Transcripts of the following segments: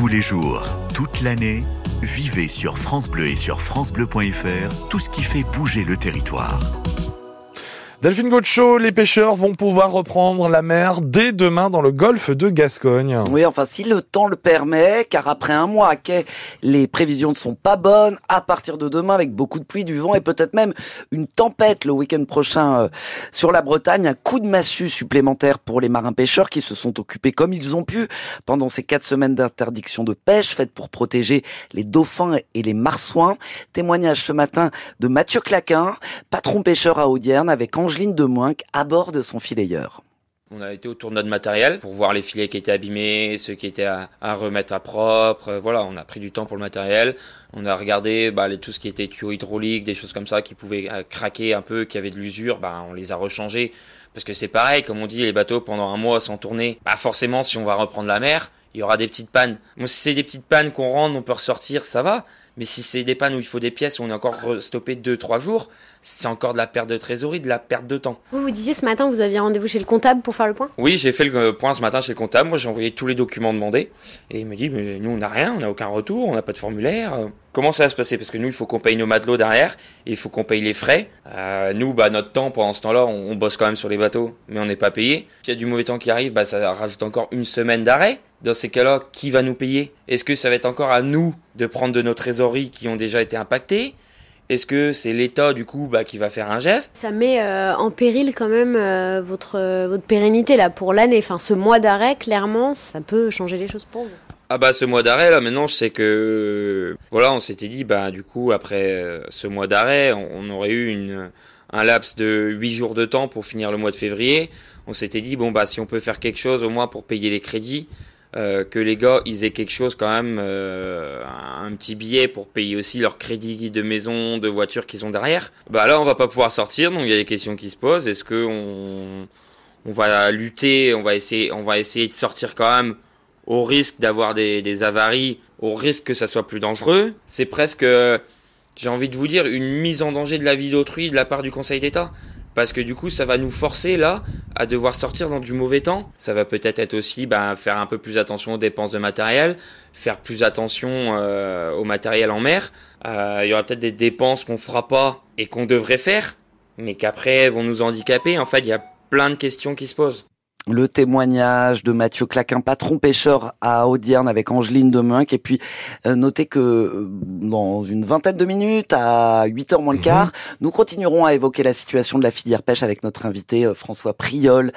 Tous les jours, toute l'année, vivez sur France Bleu et sur francebleu.fr tout ce qui fait bouger le territoire. Delphine Gaucho, les pêcheurs vont pouvoir reprendre la mer dès demain dans le golfe de Gascogne. Oui, enfin, si le temps le permet, car après un mois à quai, les prévisions ne sont pas bonnes. À partir de demain, avec beaucoup de pluie, du vent et peut-être même une tempête le week-end prochain euh, sur la Bretagne, un coup de massue supplémentaire pour les marins pêcheurs qui se sont occupés comme ils ont pu pendant ces quatre semaines d'interdiction de pêche faites pour protéger les dauphins et les marsouins. Témoignage ce matin de Mathieu Claquin, patron pêcheur à Audierne avec Angeline de Moinque à bord de son filayeur. On a été autour de notre matériel pour voir les filets qui étaient abîmés, ceux qui étaient à, remettre à propre. Euh, voilà, on a pris du temps pour le matériel. On a regardé bah, tout ce qui était tuyaux hydrauliques, des choses comme ça qui pouvaient euh, craquer un peu, qui avaient de l'usure. Bah, on les a rechangés parce que c'est pareil, comme on dit, les bateaux pendant un mois sans tourner. Bah, forcément, si on va reprendre la mer, il y aura des petites pannes. Bon, si c'est des petites pannes qu'on rentre, on peut ressortir, ça va. Mais si c'est des pannes où il faut des pièces où on est encore stoppé 2-3 jours, c'est encore de la perte de trésorerie, de la perte de temps. Vous vous disiez ce matin, vous aviez rendez-vous chez le comptable pour faire le point? Oui, j'ai fait le point ce matin chez le comptable. Moi, j'ai envoyé tous les documents demandés. Et il me dit, mais nous, on n'a rien, on n'a aucun retour, on n'a pas de formulaire. Comment ça va se passer? Parce que nous, il faut qu'on paye nos matelots derrière, et il faut qu'on paye les frais. Euh, nous, bah, notre temps, pendant ce temps-là, on, bosse quand même sur les bateaux, mais on n'est pas payé. S'il y a du mauvais temps qui arrive, bah, ça rajoute encore une semaine d'arrêt. Dans ces cas-là, qui va nous payer? Est-ce que ça va être encore à nous de prendre de nos trésoreries qui ont déjà été impactées? Est-ce que c'est l'État du coup bah, qui va faire un geste? Ça met euh, en péril quand même euh, votre, votre pérennité là pour l'année. Enfin, ce mois d'arrêt, clairement, ça peut changer les choses pour vous. Ah bah ce mois d'arrêt là maintenant je sais que voilà on s'était dit bah du coup après euh, ce mois d'arrêt on, aurait eu une, un laps de 8 jours de temps pour finir le mois de février. On s'était dit bon bah si on peut faire quelque chose au moins pour payer les crédits, euh, que les gars ils aient quelque chose quand même, euh, un petit billet pour payer aussi leur crédit de maison, de voiture qu'ils ont derrière. Bah là on va pas pouvoir sortir, donc il y a des questions qui se posent. Est-ce que on, on va lutter, on va essayer, on va essayer de sortir quand même au risque d'avoir des, des avaries, au risque que ça soit plus dangereux? C'est presque, j'ai envie de vous dire, une mise en danger de la vie d'autrui de la part du Conseil d'État parce que du coup ça va nous forcer là à devoir sortir dans du mauvais temps. Ça va peut-être être aussi bah, faire un peu plus attention aux dépenses de matériel, faire plus attention euh, au matériel en mer. Euh, il y aura peut-être des dépenses qu'on fera pas et qu'on devrait faire, mais qu'après vont nous handicaper. En fait, il y a plein de questions qui se posent le témoignage de Mathieu Claquin, patron pêcheur à Audierne avec Angeline Demunck. Et puis, euh, notez que euh, dans une vingtaine de minutes, à 8h moins le quart, mhm. nous continuerons à évoquer la situation de la filière pêche avec notre invité euh, François Priol.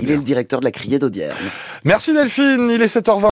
il est le directeur de la criée d'Audierne. Merci Delphine, il est 7h20.